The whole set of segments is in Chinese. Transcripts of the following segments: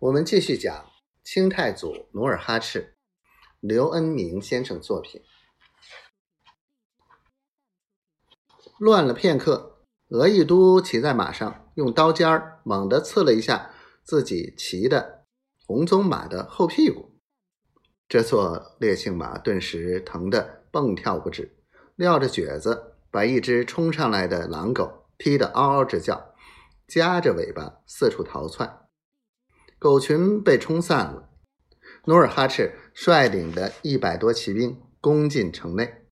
我们继续讲清太祖努尔哈赤，刘恩明先生作品。乱了片刻，额亦都骑在马上，用刀尖儿猛地刺了一下自己骑的红鬃马的后屁股。这座烈性马顿时疼得蹦跳不止，撂着蹶子，把一只冲上来的狼狗踢得嗷嗷直叫，夹着尾巴四处逃窜。狗群被冲散了，努尔哈赤率领的一百多骑兵攻进城内，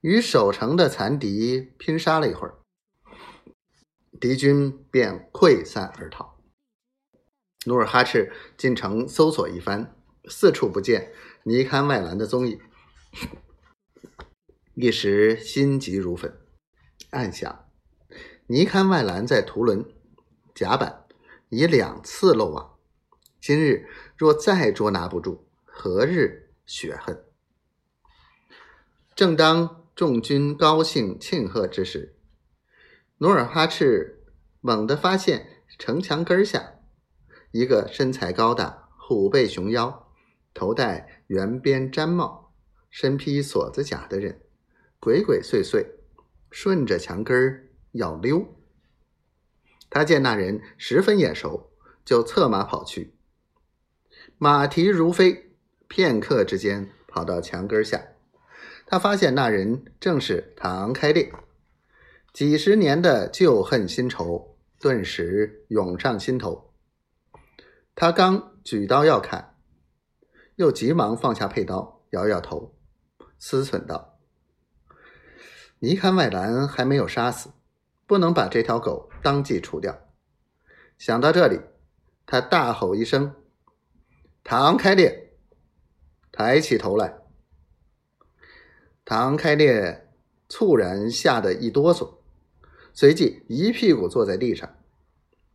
与守城的残敌拼杀了一会儿，敌军便溃散而逃。努尔哈赤进城搜索一番，四处不见尼堪外兰的踪影，一时心急如焚，暗想：尼堪外兰在图伦、甲板。已两次漏网，今日若再捉拿不住，何日雪恨？正当众军高兴庆贺之时，努尔哈赤猛地发现城墙根下一个身材高大、虎背熊腰、头戴圆边毡帽、身披锁子甲的人，鬼鬼祟祟顺着墙根儿要溜。他见那人十分眼熟，就策马跑去。马蹄如飞，片刻之间跑到墙根下。他发现那人正是唐开烈，几十年的旧恨新仇顿时涌上心头。他刚举刀要砍，又急忙放下佩刀，摇摇头，思忖道：“尼堪外兰还没有杀死。”不能把这条狗当即除掉。想到这里，他大吼一声：“唐开烈！”抬起头来，唐开烈猝然吓得一哆嗦，随即一屁股坐在地上。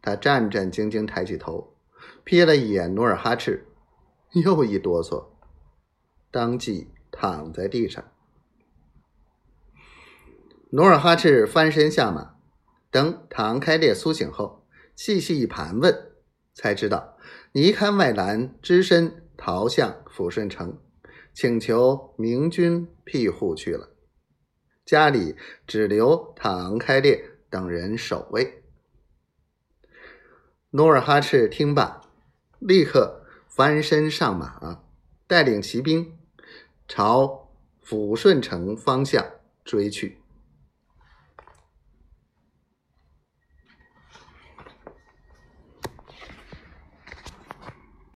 他战战兢兢抬起头，瞥了一眼努尔哈赤，又一哆嗦，当即躺在地上。努尔哈赤翻身下马。等唐开烈苏醒后，细细一盘问，才知道尼堪外兰只身逃向抚顺城，请求明军庇护去了，家里只留唐开烈等人守卫。努尔哈赤听罢，立刻翻身上马，带领骑兵朝抚顺城方向追去。